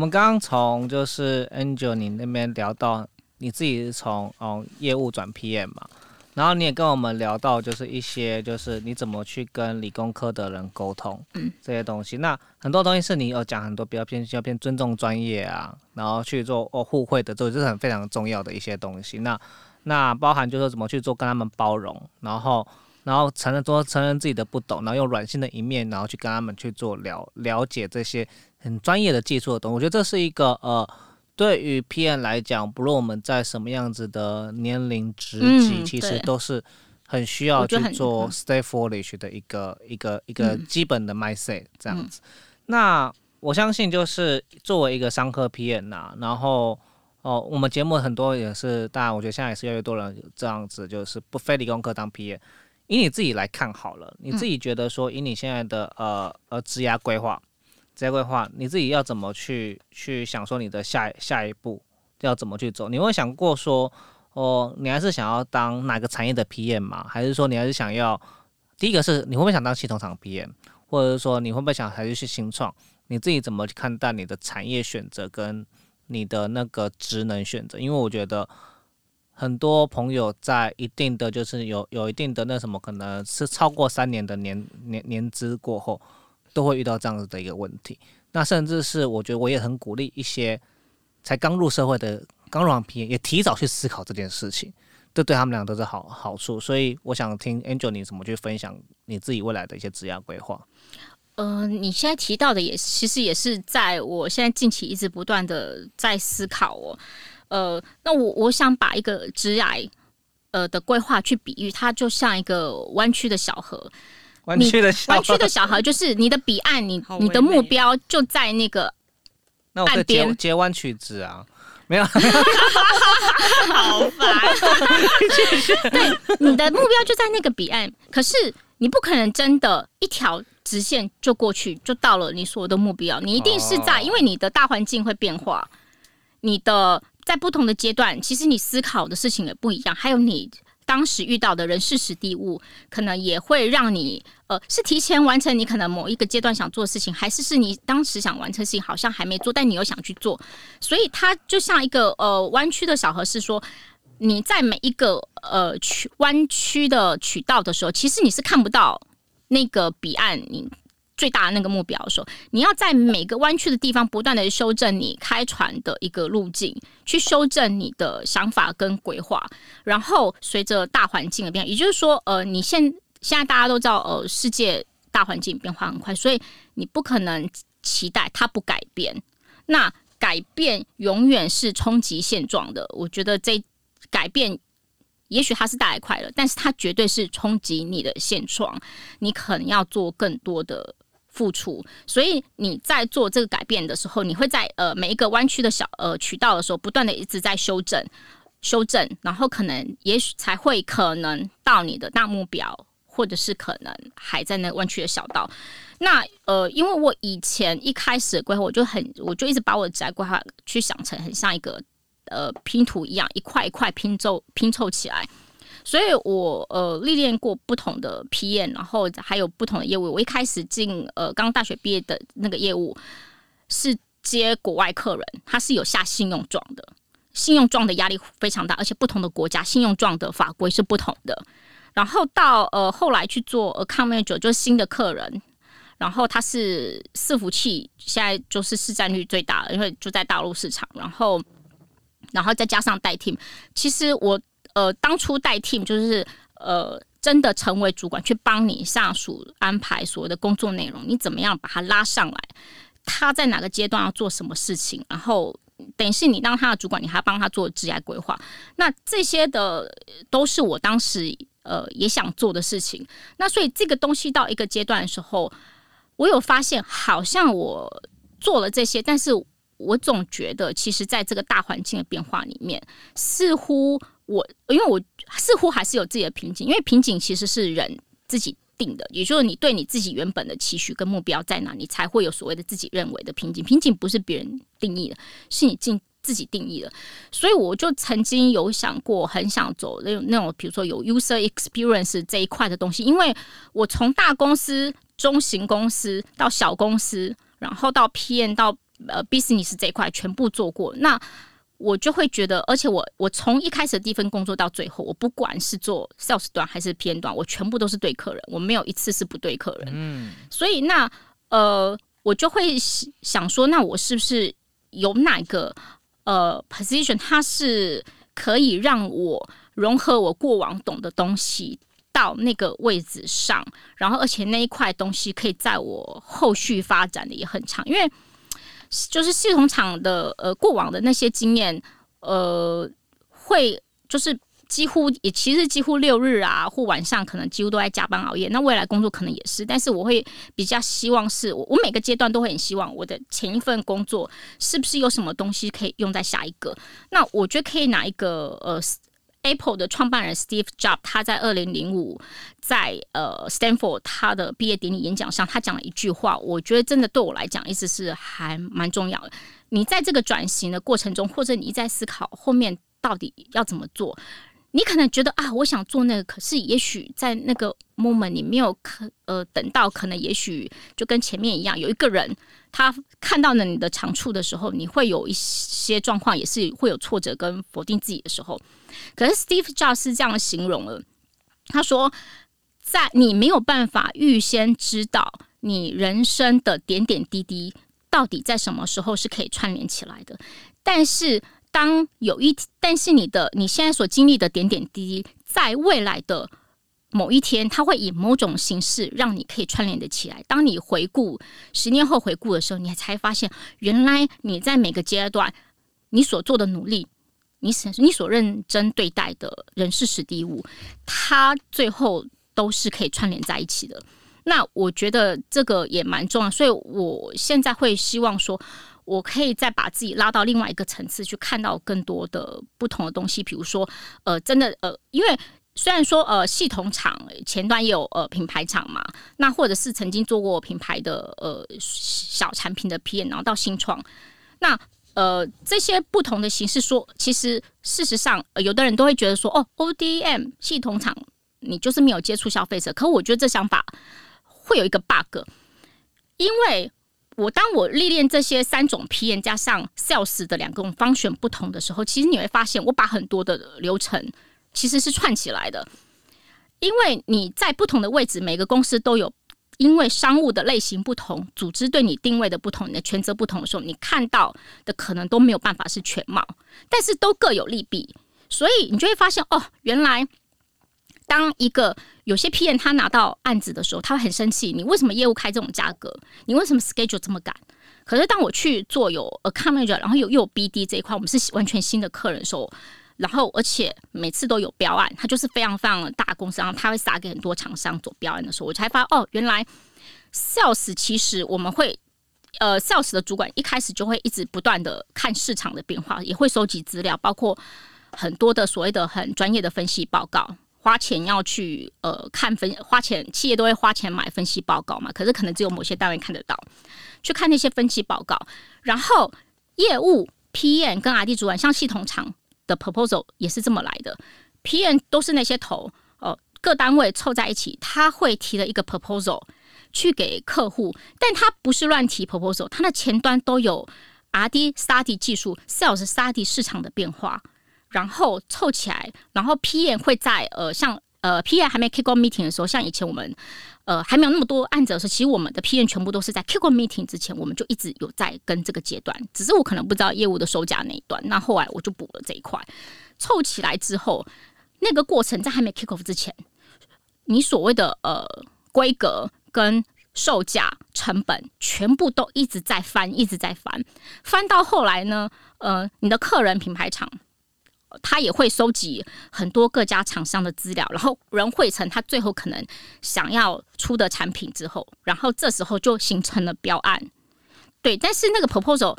们刚刚从就是 Angel 你那边聊到你自己是从哦业务转 PM 嘛，然后你也跟我们聊到就是一些就是你怎么去跟理工科的人沟通，嗯，这些东西。那很多东西是你有讲很多比较偏要偏尊重专业啊，然后去做哦互惠的，这这是很非常重要的一些东西。那那包含就是怎么去做跟他们包容，然后然后承认说承认自己的不懂，然后用软性的一面，然后去跟他们去做了了解这些。很专业的技术的东西，我觉得这是一个呃，对于 PM 来讲，不论我们在什么样子的年龄职级，其实都是很需要去做 stay foolish 的一个一个一个基本的 mindset 这样子。那我相信，就是作为一个商科 PM 呐，然后哦，我们节目很多也是，当然我觉得现在也是越来越多人这样子，就是不非理工科当 PM。以你自己来看好了，你自己觉得说，以你现在的呃呃职涯规划。职业规划，你自己要怎么去去想说你的下下一步要怎么去走？你会想过说，哦，你还是想要当哪个产业的 PM 吗？还是说你还是想要第一个是你会不会想当系统厂 PM，或者是说你会不会想还是去新创？你自己怎么去看待你的产业选择跟你的那个职能选择？因为我觉得很多朋友在一定的就是有有一定的那什么，可能是超过三年的年年年资过后。都会遇到这样子的一个问题，那甚至是我觉得我也很鼓励一些才刚入社会的刚入行 P 也提早去思考这件事情，这对他们俩都是好好处。所以我想听 Angel 你怎么去分享你自己未来的一些职业规划。呃，你现在提到的也其实也是在我现在近期一直不断的在思考哦。呃，那我我想把一个职业呃的规划去比喻，它就像一个弯曲的小河。弯曲的小弯曲的小孩，就是你的彼岸，你你的目标就在那个那岸边。截弯曲子啊，没有，好烦。对，你的目标就在那个彼岸，可是你不可能真的一条直线就过去，就到了你所有的目标。你一定是在，因为你的大环境会变化，你的在不同的阶段，其实你思考的事情也不一样，还有你。当时遇到的人事、实地物，可能也会让你呃，是提前完成你可能某一个阶段想做的事情，还是是你当时想完成事情好像还没做，但你又想去做，所以它就像一个呃弯曲的小河，是说你在每一个呃曲弯曲的渠道的时候，其实你是看不到那个彼岸，你。最大的那个目标，说你要在每个弯曲的地方不断的修正你开船的一个路径，去修正你的想法跟规划，然后随着大环境的变，也就是说，呃，你现现在大家都知道，呃，世界大环境变化很快，所以你不可能期待它不改变。那改变永远是冲击现状的。我觉得这改变，也许它是带来快乐，但是它绝对是冲击你的现状。你可能要做更多的。付出，所以你在做这个改变的时候，你会在呃每一个弯曲的小呃渠道的时候，不断的一直在修正、修正，然后可能也许才会可能到你的大目标，或者是可能还在那弯曲的小道。那呃，因为我以前一开始规划，我就很我就一直把我的宅规划去想成很像一个呃拼图一样，一块一块拼凑拼凑起来。所以，我呃历练过不同的 PM，然后还有不同的业务。我一开始进呃刚大学毕业的那个业务是接国外客人，他是有下信用状的，信用状的压力非常大，而且不同的国家信用状的法规是不同的。然后到呃后来去做 account manager，就是新的客人，然后他是伺服器，现在就是市占率最大，因为就在大陆市场。然后，然后再加上代替其实我。呃，当初带 team 就是呃，真的成为主管去帮你下属安排所有的工作内容，你怎么样把他拉上来？他在哪个阶段要做什么事情？然后等于是你当他的主管，你还帮他做职业规划。那这些的都是我当时呃也想做的事情。那所以这个东西到一个阶段的时候，我有发现，好像我做了这些，但是我总觉得，其实在这个大环境的变化里面，似乎我因为我似乎还是有自己的瓶颈，因为瓶颈其实是人自己。定的，也就是你对你自己原本的期许跟目标在哪，你才会有所谓的自己认为的瓶颈。瓶颈不是别人定义的，是你自自己定义的。所以我就曾经有想过，很想走那种那种，比如说有 user experience 这一块的东西，因为我从大公司、中型公司到小公司，然后到 PM 到呃 business 这一块全部做过。那我就会觉得，而且我我从一开始的第一份工作到最后，我不管是做 sales 端还是偏端，我全部都是对客人，我没有一次是不对客人。嗯，所以那呃，我就会想说，那我是不是有哪个呃 position，它是可以让我融合我过往懂的东西到那个位置上，然后而且那一块东西可以在我后续发展的也很长，因为。就是系统厂的呃过往的那些经验，呃，会就是几乎也其实几乎六日啊或晚上可能几乎都在加班熬夜。那未来工作可能也是，但是我会比较希望是我我每个阶段都会很希望我的前一份工作是不是有什么东西可以用在下一个。那我觉得可以拿一个呃。Apple 的创办人 Steve Jobs，他在二零零五在呃 Stanford 他的毕业典礼演讲上，他讲了一句话，我觉得真的对我来讲，意思是还蛮重要的。你在这个转型的过程中，或者你一在思考后面到底要怎么做。你可能觉得啊，我想做那个，可是也许在那个 moment 你没有可呃等到，可能也许就跟前面一样，有一个人他看到了你的长处的时候，你会有一些状况，也是会有挫折跟否定自己的时候。可是 Steve Jobs 是这样形容了，他说，在你没有办法预先知道你人生的点点滴滴到底在什么时候是可以串联起来的，但是。当有一，但是你的你现在所经历的点点滴滴，在未来的某一天，它会以某种形式让你可以串联的起来。当你回顾十年后回顾的时候，你才发现，原来你在每个阶段你所做的努力，你所你所认真对待的人事史地物，它最后都是可以串联在一起的。那我觉得这个也蛮重要，所以我现在会希望说。我可以再把自己拉到另外一个层次去看到更多的不同的东西，比如说，呃，真的，呃，因为虽然说，呃，系统厂前端也有呃品牌厂嘛，那或者是曾经做过品牌的呃小产品的 PM，然后到新创，那呃这些不同的形式，说其实事实上，有的人都会觉得说，哦，ODM 系统厂你就是没有接触消费者，可我觉得这想法会有一个 bug，因为。我当我历练这些三种 PM 加上 Sales 的两种方选不同的时候，其实你会发现，我把很多的流程其实是串起来的。因为你在不同的位置，每个公司都有，因为商务的类型不同，组织对你定位的不同，你的权责不同的时候，你看到的可能都没有办法是全貌，但是都各有利弊，所以你就会发现，哦，原来。当一个有些 PM 他拿到案子的时候，他会很生气。你为什么业务开这种价格？你为什么 schedule 这么赶？可是当我去做有 account manager，然后有又有 BD 这一块，我们是完全新的客人的时候，然后而且每次都有标案，他就是非常非常的大公司，然后他会撒给很多厂商做标案的时候，我才发哦，原来 sales 其实我们会呃 sales 的主管一开始就会一直不断的看市场的变化，也会收集资料，包括很多的所谓的很专业的分析报告。花钱要去呃看分，花钱企业都会花钱买分析报告嘛，可是可能只有某些单位看得到，去看那些分析报告。然后业务 PM 跟 RD 主管，像系统厂的 proposal 也是这么来的 p n 都是那些头哦，各单位凑在一起，他会提了一个 proposal 去给客户，但他不是乱提 proposal，他的前端都有 RD study 技术，Sales study 市场的变化。然后凑起来，然后 p n 会在呃，像呃 PM 还没 kick off meeting 的时候，像以前我们呃还没有那么多案子的时候，其实我们的 PM 全部都是在 kick off meeting 之前，我们就一直有在跟这个阶段，只是我可能不知道业务的收价那一段，那后来我就补了这一块。凑起来之后，那个过程在还没 kick off 之前，你所谓的呃规格跟售价成本全部都一直在翻，一直在翻，翻到后来呢？呃，你的客人品牌厂。他也会收集很多各家厂商的资料，然后人汇成他最后可能想要出的产品之后，然后这时候就形成了标案。对，但是那个 proposal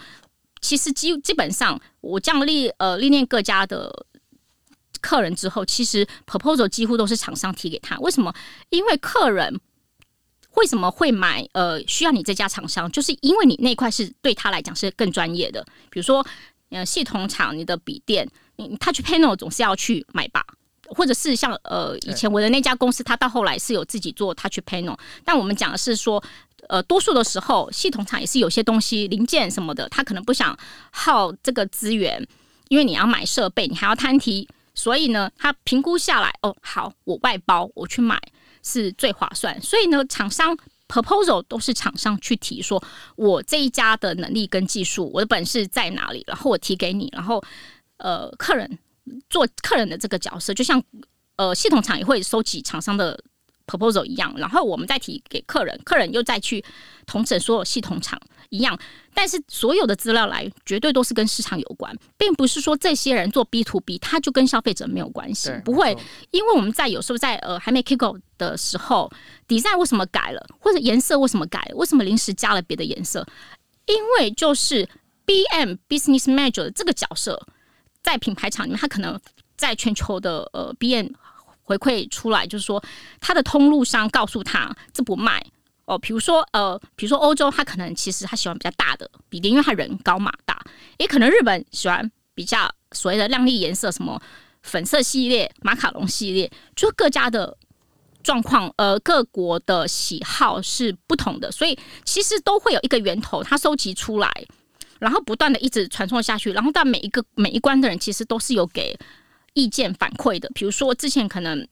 其实基基本上我这样历呃历练各家的客人之后，其实 proposal 几乎都是厂商提给他。为什么？因为客人为什么会买？呃，需要你这家厂商，就是因为你那块是对他来讲是更专业的。比如说，呃，系统厂你的笔电。Touch Panel 总是要去买吧，或者是像呃以前我的那家公司，它到后来是有自己做 Touch Panel，但我们讲的是说，呃，多数的时候系统厂也是有些东西零件什么的，他可能不想耗这个资源，因为你要买设备，你还要摊提，所以呢，他评估下来，哦，好，我外包我去买是最划算，所以呢，厂商 Proposal 都是厂商去提，说我这一家的能力跟技术，我的本事在哪里，然后我提给你，然后。呃，客人做客人的这个角色，就像呃系统厂也会收集厂商的 proposal 一样，然后我们再提给客人，客人又再去同整所有系统厂一样。但是所有的资料来绝对都是跟市场有关，并不是说这些人做 B to B 他就跟消费者没有关系，不会。因为我们在有时候在呃还没 kick off 的时候，design 为什么改了，或者颜色为什么改，为什么临时加了别的颜色？因为就是 BM business manager 这个角色。在品牌厂里面，他可能在全球的呃 B N 回馈出来，就是说他的通路商告诉他这不卖哦。比如说呃，比如说欧洲，他可能其实他喜欢比较大的笔电，因为他人高马大。也可能日本喜欢比较所谓的亮丽颜色，什么粉色系列、马卡龙系列，就各家的状况呃，各国的喜好是不同的，所以其实都会有一个源头，他收集出来。然后不断的一直传送下去，然后到每一个每一关的人其实都是有给意见反馈的。比如说之前可能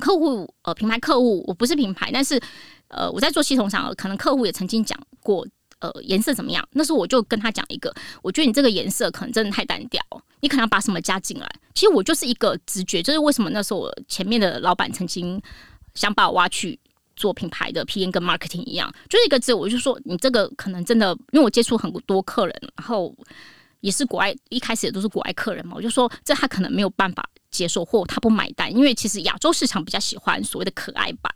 客户呃品牌客户我不是品牌，但是呃我在做系统上，可能客户也曾经讲过呃颜色怎么样，那时候我就跟他讲一个，我觉得你这个颜色可能真的太单调，你可能要把什么加进来。其实我就是一个直觉，就是为什么那时候我前面的老板曾经想把我挖去。做品牌的 P N 跟 marketing 一样，就是一个字，我就说你这个可能真的，因为我接触很多客人，然后也是国外，一开始也都是国外客人嘛，我就说这他可能没有办法接受，或他不买单，因为其实亚洲市场比较喜欢所谓的可爱版、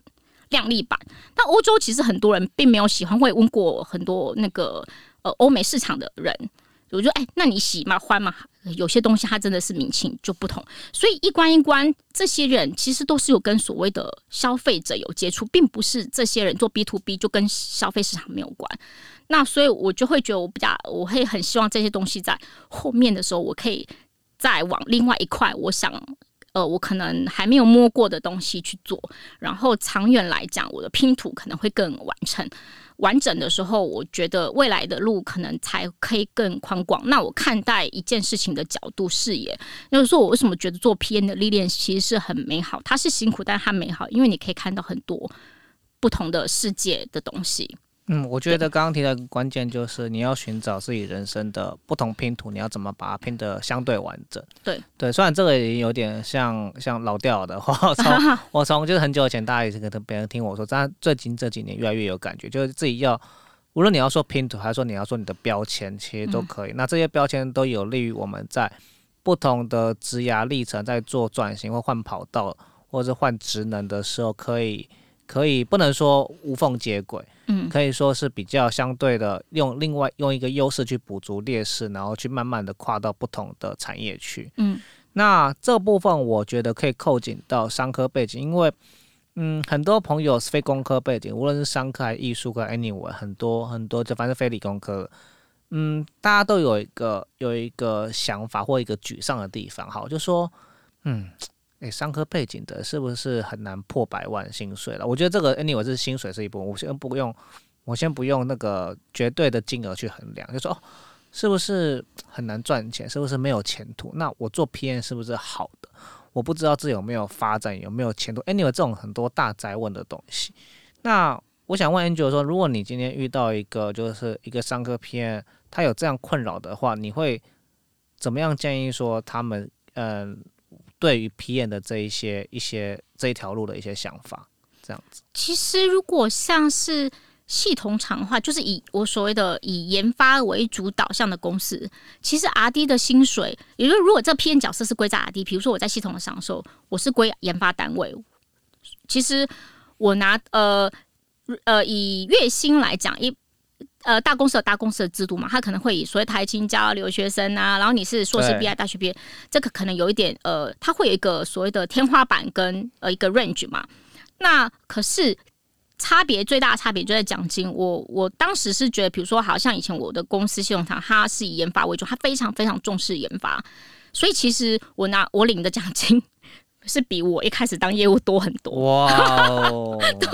靓丽版，但欧洲其实很多人并没有喜欢。我也问过很多那个呃欧美市场的人。我就哎，那你喜吗？欢嘛？有些东西它真的是民情就不同，所以一关一关，这些人其实都是有跟所谓的消费者有接触，并不是这些人做 B to B 就跟消费市场没有关。那所以我就会觉得，我比较我会很希望这些东西在后面的时候，我可以再往另外一块，我想呃，我可能还没有摸过的东西去做，然后长远来讲，我的拼图可能会更完成。完整的时候，我觉得未来的路可能才可以更宽广。那我看待一件事情的角度视野，就是说我为什么觉得做 P N 的历练其实是很美好？它是辛苦，但它美好，因为你可以看到很多不同的世界的东西。嗯，我觉得刚刚提的关键就是你要寻找自己人生的不同拼图，你要怎么把它拼得相对完整？对对，虽然这个已经有点像像老掉的话，我从 我从就是很久以前大家也是跟别人听我说，但最近这几年越来越有感觉，就是自己要无论你要说拼图，还是说你要说你的标签，其实都可以。那这些标签都有利于我们在不同的职涯历程，在做转型或换跑道，或者换职能的时候，可以。可以不能说无缝接轨，嗯，可以说是比较相对的，用另外用一个优势去补足劣势，然后去慢慢的跨到不同的产业去，嗯，那这部分我觉得可以扣紧到商科背景，因为，嗯，很多朋友是非工科背景，无论是商科还是艺术科，anyway，很多很多就反正非理工科，嗯，大家都有一个有一个想法或一个沮丧的地方，好，就说，嗯。诶，商科背景的，是不是很难破百万薪水了？我觉得这个，anyway 是薪水是一部分，我先不用，我先不用那个绝对的金额去衡量，就说哦，是不是很难赚钱？是不是没有前途？那我做 PM 是不是好的？我不知道自己有没有发展，有没有前途？anyway 这种很多大灾问的东西。那我想问 Angel 说，如果你今天遇到一个就是一个商科 PM，他有这样困扰的话，你会怎么样建议说他们？嗯。对于 PM 的这一些一些这一条路的一些想法，这样子。其实如果像是系统厂的话，就是以我所谓的以研发为主导向的公司，其实 R D 的薪水，也就是如果这 P N 角色是归在 R D，比如说我在系统的享受，我是归研发单位，其实我拿呃呃以月薪来讲，一呃大公司有大公司的制度嘛，他可能会以所谓台青教留学生啊，然后你是硕士毕业、大学毕业，这个可能有一点呃，它会有一个所谓的天花板跟呃一个 range 嘛，那可是。差别最大的差别就在奖金。我我当时是觉得，比如说，好像以前我的公司系统厂，它是以研发为主，它非常非常重视研发，所以其实我拿我领的奖金是比我一开始当业务多很多。哇！对，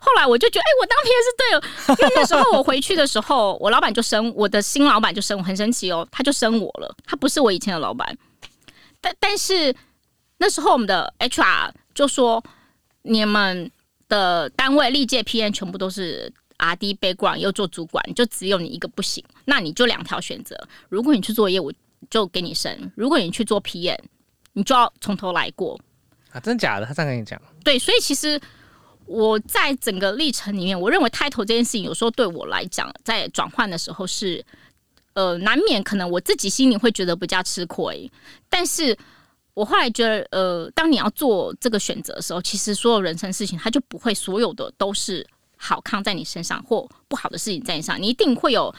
后来我就觉得，哎，我当 P 是对了，因为那时候我回去的时候，我老板就升我的新老板就升我，很神奇哦，他就升我了，他不是我以前的老板。但但是那时候我们的 HR 就说，你们。的单位历届 PM 全部都是 RD background 又做主管，就只有你一个不行。那你就两条选择：如果你去做业务，就给你升；如果你去做 PM，你就要从头来过。啊，真的假的？他这样跟你讲？对，所以其实我在整个历程里面，我认为 title 这件事情，有时候对我来讲，在转换的时候是呃，难免可能我自己心里会觉得比较吃亏，但是。我后来觉得，呃，当你要做这个选择的时候，其实所有人生事情，它就不会所有的都是好康在你身上，或不好的事情在你上。你一定会有，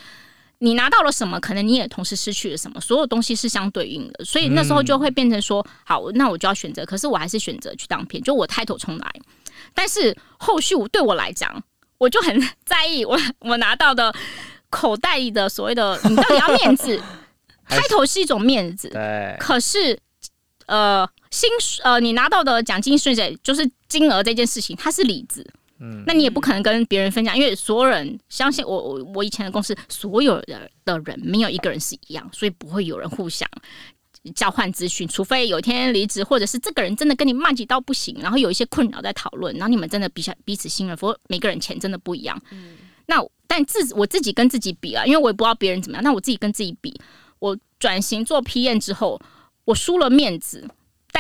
你拿到了什么，可能你也同时失去了什么。所有东西是相对应的，所以那时候就会变成说，好，那我就要选择。可是我还是选择去当片，就我抬头重来。但是后续我对我来讲，我就很在意我我拿到的口袋里的所谓的，你到底要面子？开头是一种面子，对，可是。呃，薪呃，你拿到的奖金税税就是金额这件事情，它是里子，嗯，那你也不可能跟别人分享，因为所有人相信我，我我以前的公司所有的的人没有一个人是一样，所以不会有人互相交换资讯，除非有一天离职，或者是这个人真的跟你骂几到不行，然后有一些困扰在讨论，然后你们真的比较彼此信任，否则每个人钱真的不一样。嗯，那但自我自己跟自己比啊，因为我也不知道别人怎么样，那我自己跟自己比，我转型做 PM 之后。我输了面子，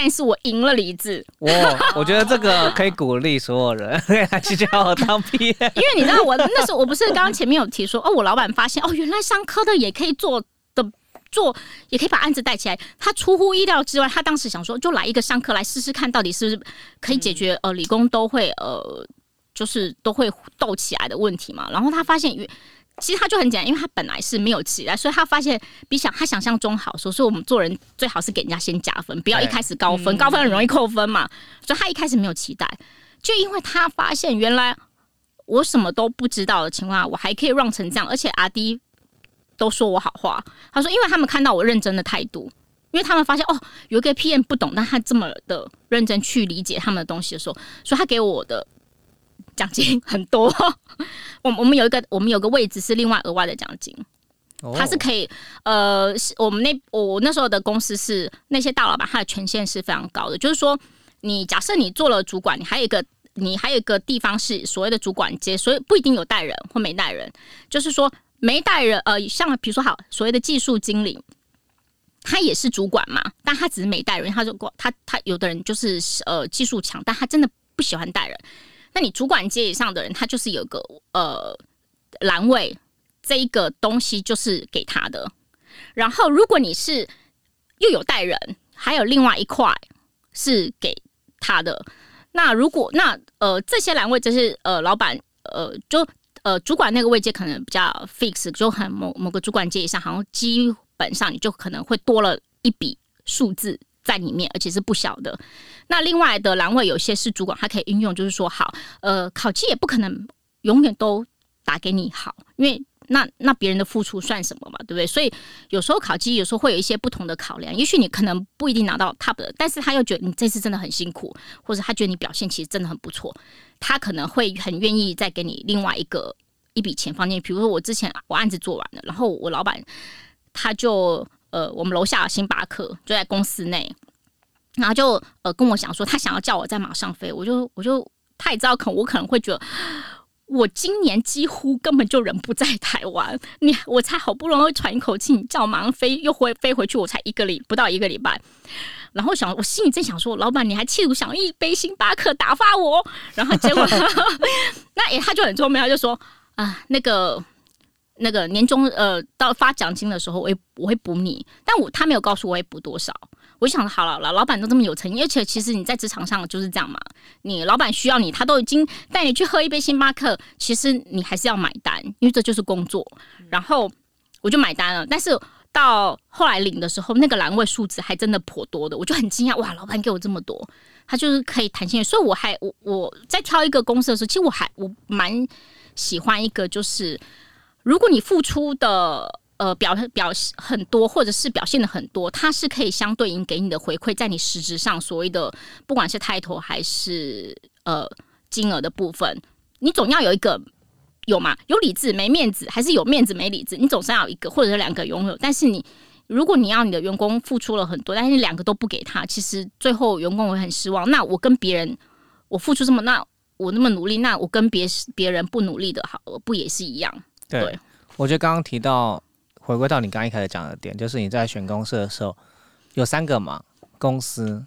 但是我赢了李子。我我觉得这个可以鼓励所有人 去叫我当 P，因为你知道我那时候我不是刚刚前面有提说哦，我老板发现哦，原来商科的也可以做的做，也可以把案子带起来。他出乎意料之外，他当时想说就来一个商科来试试看，到底是不是可以解决呃理工都会呃就是都会斗起来的问题嘛。然后他发现其实他就很简单，因为他本来是没有期待，所以他发现比想他想象中好。所以，我们做人最好是给人家先加分，不要一开始高分，高分很容易扣分嘛。所以他一开始没有期待，就因为他发现原来我什么都不知道的情况下，我还可以让成这样，而且阿迪都说我好话。他说，因为他们看到我认真的态度，因为他们发现哦，有一个 PM 不懂，但他这么的认真去理解他们的东西的时候，所以他给我的。奖金很多，我我们有一个我们有个位置是另外额外的奖金，它是可以呃，我们那我那时候的公司是那些大老板，他的权限是非常高的。就是说，你假设你做了主管，你还有一个你还有一个地方是所谓的主管阶，所以不一定有带人或没带人。就是说没带人，呃，像比如说好所谓的技术经理，他也是主管嘛，但他只是没带人。他就过他他有的人就是呃技术强，但他真的不喜欢带人。那你主管阶以上的人，他就是有个呃栏位，这一个东西就是给他的。然后如果你是又有带人，还有另外一块是给他的。那如果那呃这些栏位就是呃老板呃就呃主管那个位阶可能比较 fix，就很某某个主管阶以上，好像基本上你就可能会多了一笔数字。在里面，而且是不小的。那另外的栏位有些是主管，他可以运用，就是说，好，呃，考绩也不可能永远都打给你好，因为那那别人的付出算什么嘛，对不对？所以有时候考绩有时候会有一些不同的考量，也许你可能不一定拿到 top 的，但是他又觉得你这次真的很辛苦，或者他觉得你表现其实真的很不错，他可能会很愿意再给你另外一个一笔钱放进去。比如说我之前我案子做完了，然后我老板他就。呃，我们楼下星巴克就在公司内，然后就呃跟我讲说，他想要叫我在马上飞，我就我就他也知道，可我可能会觉得，我今年几乎根本就人不在台湾，你我才好不容易喘一口气，你叫我马上飞，又回飞回去，我才一个礼不到一个礼拜，然后想我心里正想说，老板你还企图想一杯星巴克打发我，然后结果 那也他就很聪明，他就说。啊，那个那个年终呃到发奖金的时候，我会我会补你，但我他没有告诉我会补多少。我就想好了，老老板都这么有诚意，而且其实你在职场上就是这样嘛，你老板需要你，他都已经带你去喝一杯星巴克，其实你还是要买单，因为这就是工作。然后我就买单了，但是到后来领的时候，那个栏位数字还真的颇多的，我就很惊讶，哇，老板给我这么多，他就是可以弹性，所以我还我我在挑一个公司的时候，其实我还我蛮喜欢一个，就是如果你付出的。呃，表表很多，或者是表现的很多，它是可以相对应给你的回馈，在你实质上所谓的不管是抬头还是呃金额的部分，你总要有一个有嘛？有理智没面子，还是有面子没理智？你总是要一个或者是两个拥有。但是你如果你要你的员工付出了很多，但是两个都不给他，其实最后员工会很失望。那我跟别人我付出这么，那我那么努力，那我跟别别人不努力的好，不也是一样？对，我觉得刚刚提到。回归到你刚刚一开始讲的点，就是你在选公司的时候有三个嘛，公司，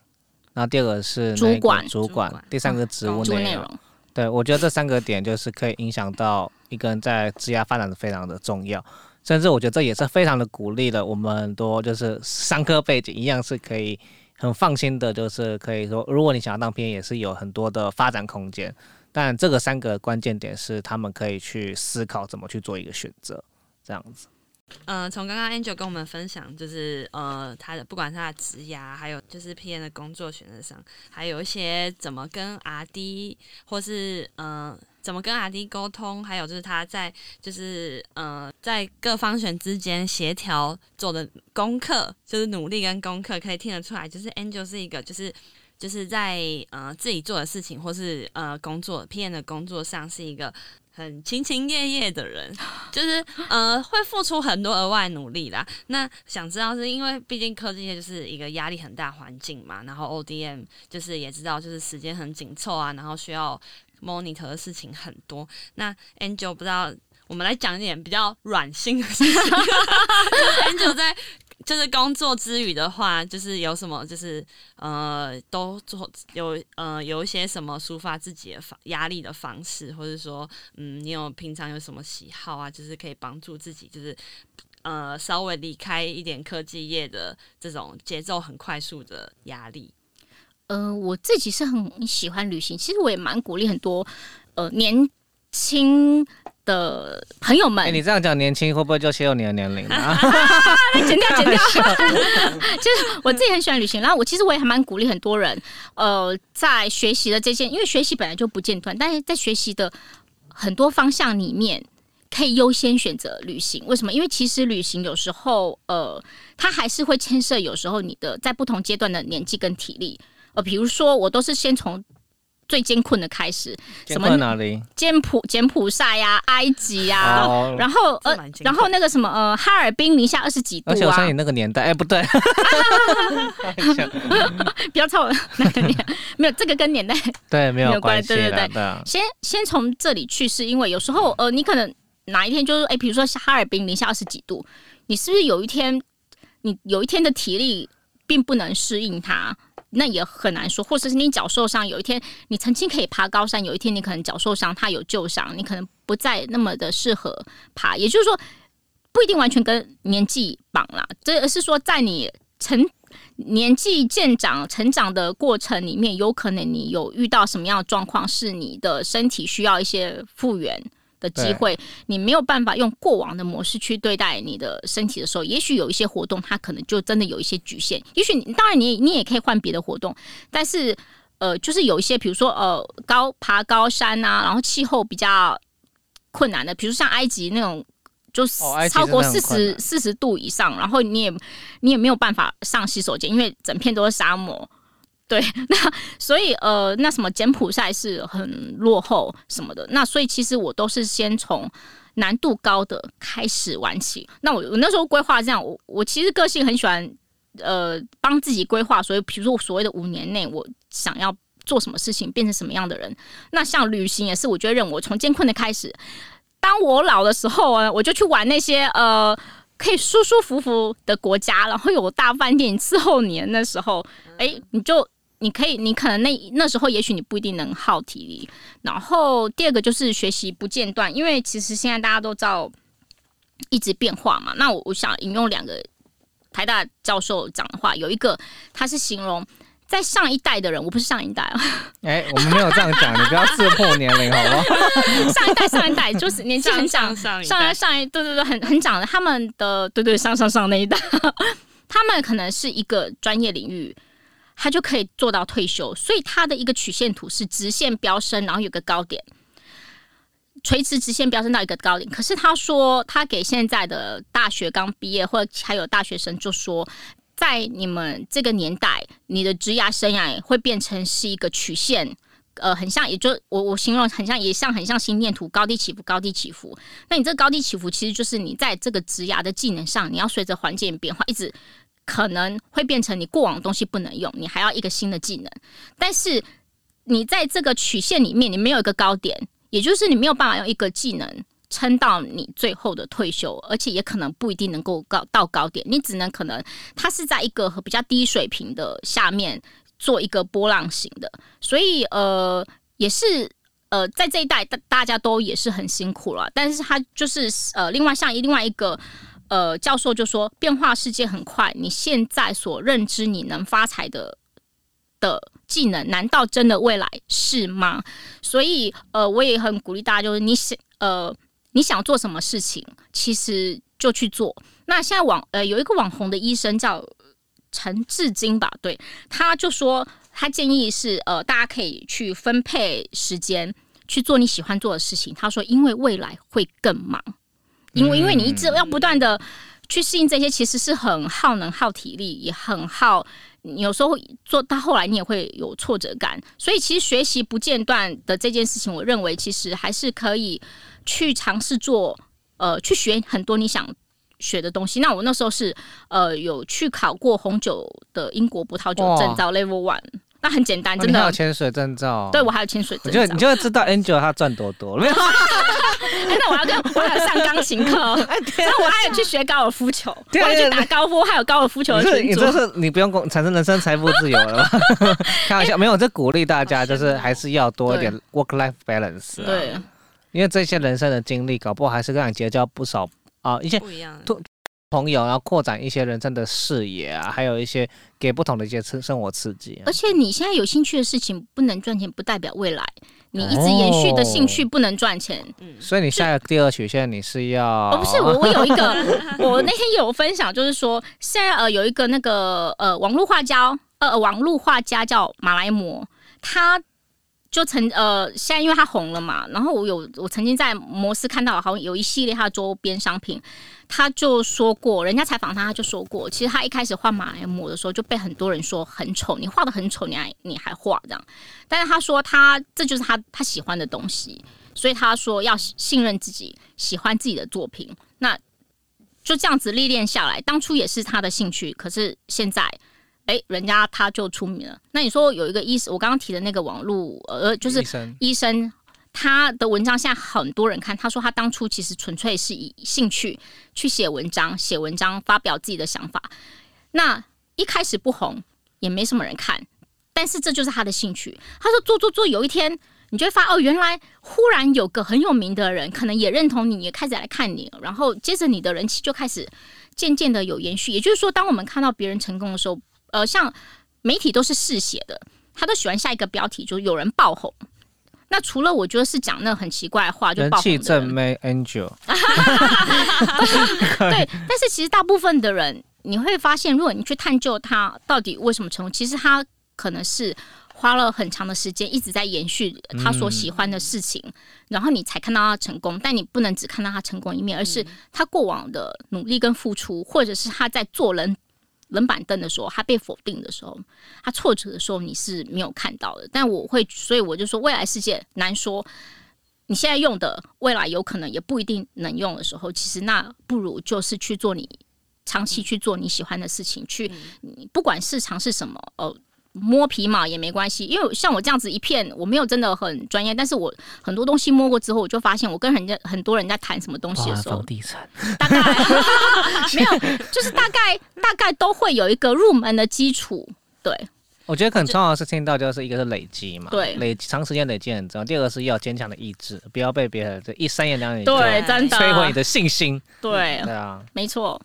然后第二个是主管，主管，第三个职务内容。对，我觉得这三个点就是可以影响到一个人在职业发展的非常的重要，甚至我觉得这也是非常的鼓励了我们很多就是商科背景一样是可以很放心的，就是可以说如果你想要当编，也是有很多的发展空间。但这个三个关键点是他们可以去思考怎么去做一个选择，这样子。呃，从刚刚 Angel 跟我们分享，就是呃，他的不管他的职涯，还有就是 PM 的工作选择上，还有一些怎么跟 RD 或是呃怎么跟 RD 沟通，还有就是他在就是呃在各方选之间协调做的功课，就是努力跟功课可以听得出来，就是 Angel 是一个就是就是在呃自己做的事情或是呃工作 PM 的工作上是一个。很勤勤业业的人，就是呃会付出很多额外努力啦。那想知道是因为毕竟科技业就是一个压力很大环境嘛，然后 ODM 就是也知道就是时间很紧凑啊，然后需要 monitor 的事情很多。那 Angel 不知道，我们来讲一点比较软性的事情。Angel 在。就是工作之余的话，就是有什么，就是呃，都做有呃有一些什么抒发自己的方压力的方式，或者说，嗯，你有平常有什么喜好啊？就是可以帮助自己，就是呃稍微离开一点科技业的这种节奏很快速的压力。呃，我自己是很喜欢旅行，其实我也蛮鼓励很多呃年轻。的朋友们，你这样讲年轻会不会就泄露你的年龄啊？剪掉，剪掉。就是我自己很喜欢旅行，然后我其实我也还蛮鼓励很多人，呃，在学习的这些，因为学习本来就不间断，但是在学习的很多方向里面，可以优先选择旅行。为什么？因为其实旅行有时候，呃，它还是会牵涉有时候你的在不同阶段的年纪跟体力。呃，比如说我都是先从。最艰困的开始，什么哪里？柬埔柬埔寨呀，埃及呀，然后呃，然后那个什么呃，哈尔滨零下二十几度啊！而且我相信那个年代，哎，不对，不要抄我那个年，没有这个跟年代 对没有关系，对对对。先先从这里去，是因为有时候呃，你可能哪一天就是哎，比如说哈尔滨零下二十几度，你是不是有一天你有一天的体力并不能适应它？那也很难说，或者是你脚受伤，有一天你曾经可以爬高山，有一天你可能脚受伤，它有旧伤，你可能不再那么的适合爬。也就是说，不一定完全跟年纪绑了，这而是说在你成年纪渐长、成长的过程里面，有可能你有遇到什么样的状况，是你的身体需要一些复原。的机会，你没有办法用过往的模式去对待你的身体的时候，也许有一些活动它可能就真的有一些局限。也许你当然你你也可以换别的活动，但是呃，就是有一些比如说呃高爬高山啊，然后气候比较困难的，比如像埃及那种，就是超过四十四十度以上，然后你也你也没有办法上洗手间，因为整片都是沙漠。对，那所以呃，那什么柬埔寨是很落后什么的，那所以其实我都是先从难度高的开始玩起。那我我那时候规划这样，我我其实个性很喜欢呃帮自己规划，所以比如说所谓的五年内我想要做什么事情，变成什么样的人。那像旅行也是，我觉得任我从艰困的开始，当我老的时候啊，我就去玩那些呃可以舒舒服服的国家，然后有大饭店伺候你那时候，哎，你就。你可以，你可能那那时候也许你不一定能耗体力。然后第二个就是学习不间断，因为其实现在大家都知道一直变化嘛。那我我想引用两个台大教授讲的话，有一个他是形容在上一代的人，我不是上一代啊，哎、我们没有这样讲，你不要自破年龄好不好？上一代上一代就是年纪很长上，上一上代上一对对对，很很长的，他们的对对上上上那一代，他们可能是一个专业领域，他就可以做到退休，所以他的一个曲线图是直线飙升，然后有个高点，垂直直线飙升到一个高点。可是他说，他给现在的大学刚毕业或者还有大学生就说。在你们这个年代，你的职涯生涯会变成是一个曲线，呃，很像，也就我我形容很像，也像很像心电图，高低起伏，高低起伏。那你这高低起伏，其实就是你在这个职涯的技能上，你要随着环境变化，一直可能会变成你过往的东西不能用，你还要一个新的技能。但是你在这个曲线里面，你没有一个高点，也就是你没有办法用一个技能。撑到你最后的退休，而且也可能不一定能够高到高点，你只能可能它是在一个比较低水平的下面做一个波浪形的，所以呃也是呃在这一代大大家都也是很辛苦了，但是他就是呃另外像另外一个呃教授就说，变化世界很快，你现在所认知你能发财的的技能，难道真的未来是吗？所以呃我也很鼓励大家，就是你想呃。你想做什么事情，其实就去做。那现在网呃有一个网红的医生叫陈志金吧，对，他就说他建议是呃大家可以去分配时间去做你喜欢做的事情。他说因为未来会更忙，因为因为你一直要不断的去适应这些，其实是很耗能、耗体力，也很耗。有时候做到后来，你也会有挫折感。所以其实学习不间断的这件事情，我认为其实还是可以。去尝试做，呃，去学很多你想学的东西。那我那时候是，呃，有去考过红酒的英国葡萄酒证照 Level One，那很简单，真的。还有潜水证照。对，我还有潜水证照。你就你就会知道 Angel 他赚多多了。那我要跟我要上钢琴课，那我还有去学高尔夫球，我还去打高尔夫，还有高尔夫球的群你这是你不用工产生人生财富自由了吗？开玩笑，没有，这鼓励大家就是还是要多一点 work life balance。对。因为这些人生的经历，搞不好还是让你结交不少啊一些朋友，然后扩展一些人生的视野啊，还有一些给不同的一些生生活刺激。而且你现在有兴趣的事情不能赚钱，不代表未来你一直延续的兴趣不能赚钱。嗯，所以你下个第二曲线你是要？哦，不是 我，我有一个，我那天有分享，就是说现在呃有一个那个呃网络画家，呃网络画家叫马来摩，他。就曾呃，现在因为他红了嘛，然后我有我曾经在摩斯看到，好像有一系列他的周边商品，他就说过，人家采访他，他就说过，其实他一开始画马来模的时候就被很多人说很丑，你画的很丑，你还你还画这样，但是他说他这就是他他喜欢的东西，所以他说要信任自己，喜欢自己的作品，那就这样子历练下来，当初也是他的兴趣，可是现在。哎，人家他就出名了。那你说有一个医生，我刚刚提的那个网络，呃，就是医生，他的文章现在很多人看。他说他当初其实纯粹是以兴趣去写文章，写文章发表自己的想法。那一开始不红，也没什么人看，但是这就是他的兴趣。他说做做做，有一天你就会发哦，原来忽然有个很有名的人，可能也认同你，也开始来看你，然后接着你的人气就开始渐渐的有延续。也就是说，当我们看到别人成功的时候，呃，像媒体都是嗜血的，他都喜欢下一个标题，就有人爆红。那除了我觉得是讲那很奇怪的话，就人气正妹 Angel。对，但是其实大部分的人，你会发现，如果你去探究他到底为什么成功，其实他可能是花了很长的时间一直在延续他所喜欢的事情，然后你才看到他成功。但你不能只看到他成功一面，而是他过往的努力跟付出，或者是他在做人。冷板凳的时候，他被否定的时候，他挫折的时候，你是没有看到的。但我会，所以我就说，未来世界难说。你现在用的，未来有可能也不一定能用的时候，其实那不如就是去做你长期去做你喜欢的事情，去你不管市场是什么哦。摸皮毛也没关系，因为像我这样子一片，我没有真的很专业，但是我很多东西摸过之后，我就发现我跟人家很多人在谈什么东西的时候，房地产大概 没有，就是大概大概都会有一个入门的基础，对。我觉得很重要的是听到就是一个是累积嘛，对累长时间累积很重要。第二个是要坚强的意志，不要被别人这一三言两语对，真的摧毁你的信心。对对，啊，没错，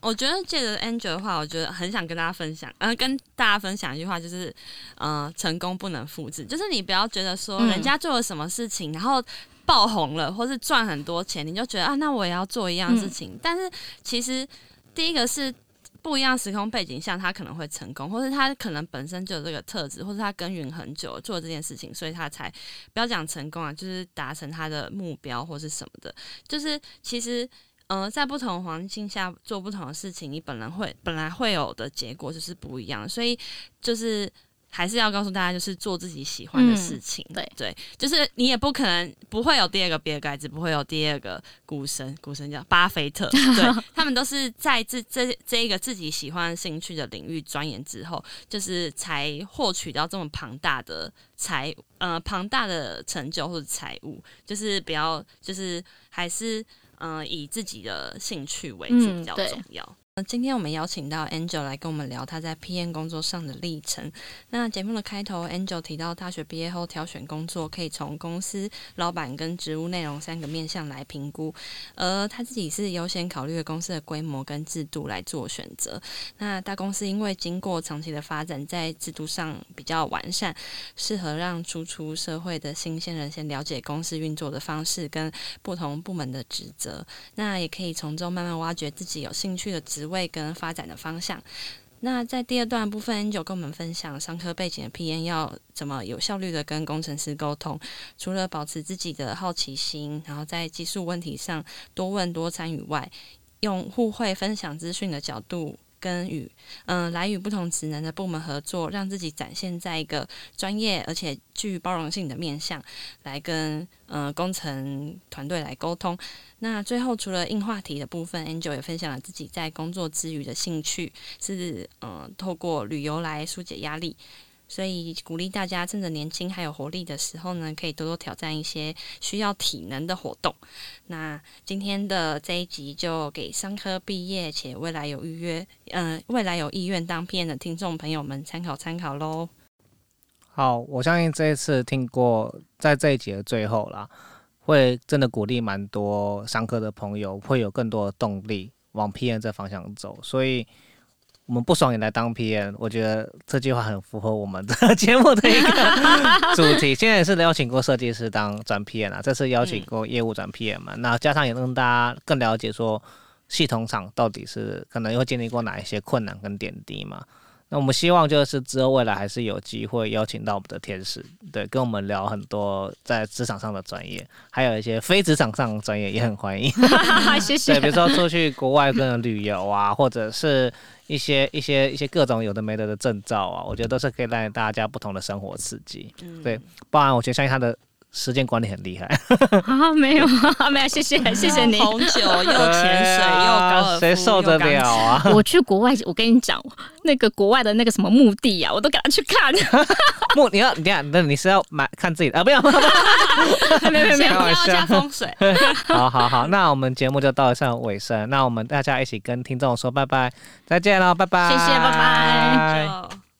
我觉得借着 Angel 的话，我觉得很想跟大家分享，呃，跟大家分享一句话，就是，呃，成功不能复制，就是你不要觉得说嗯人家做了什么事情，然后爆红了，或是赚很多钱，你就觉得啊，那我也要做一样事情。但是其实第一个是。不一样时空背景下，他可能会成功，或是他可能本身就有这个特质，或是他耕耘很久做这件事情，所以他才不要讲成功啊，就是达成他的目标或是什么的。就是其实呃，在不同环境下做不同的事情，你本来会本来会有的结果就是不一样，所以就是还是要告诉大家，就是做自己喜欢的事情。嗯对对，就是你也不可能不会有第二个比尔盖茨，不会有第二个股神，股神叫巴菲特，对他们都是在这这这一个自己喜欢兴趣的领域钻研之后，就是才获取到这么庞大的财呃庞大的成就或者财务，就是不要就是还是。嗯，以自己的兴趣为主比较重要。今天我们邀请到 Angel 来跟我们聊他在 PM 工作上的历程。那节目的开头，Angel 提到大学毕业后挑选工作，可以从公司、老板跟职务内容三个面向来评估，而他自己是优先考虑了公司的规模跟制度来做选择。那大公司因为经过长期的发展，在制度上比较完善，适合让初出社会的新鲜人先了解公司运作的方式跟不同部门的职责，那也可以从中慢慢挖掘自己有兴趣的职职位跟发展的方向。那在第二段部分 an 九跟我们分享商科背景的 P N 要怎么有效率的跟工程师沟通，除了保持自己的好奇心，然后在技术问题上多问多参与外，用互惠分享资讯的角度。跟与嗯、来与不同职能的部门合作，让自己展现在一个专业而且具包容性的面向，来跟嗯工程团队来沟通。那最后除了硬话题的部分，Angel 也分享了自己在工作之余的兴趣，是嗯、透过旅游来疏解压力。所以鼓励大家趁着年轻还有活力的时候呢，可以多多挑战一些需要体能的活动。那今天的这一集就给商科毕业且未来有预约，嗯、未来有意愿当 PM 的听众朋友们参考参考喽。好，我相信这一次听过，在这一集的最后啦，会真的鼓励蛮多商科的朋友，会有更多的动力往 P N 这方向走。所以，我们不爽也来当 PM，我觉得这句话很符合我们的节目的一个主题。现在也是邀请过设计师当转 PM 啊，这次邀请过业务转 PM 嘛，那加上也让大家更了解说系统厂到底是可能会经历过哪一些困难跟点滴嘛。那我们希望就是之后未来还是有机会邀请到我们的天使，对，跟我们聊很多在职场上的专业，还有一些非职场上的专业也很欢迎。谢谢对，比如说出去国外跟人旅游啊，或者是一些一些一些各种有的没的的证照啊，我觉得都是可以带大家不同的生活刺激。嗯，对包含我觉得相信他的时间管理很厉害，啊，没有啊 没有，谢谢 谢谢你。红酒又潜水又高尔夫，谁受得了啊？我去国外，我跟你讲，那个国外的那个什么墓地啊，我都给他去看。墓，你要你看，那你是要买看自己的啊？不要，不要没有没有没要加风水，好好好，那我们节目就到了上尾声，那我们大家一起跟听众说拜拜，再见喽，拜拜，谢谢拜拜。就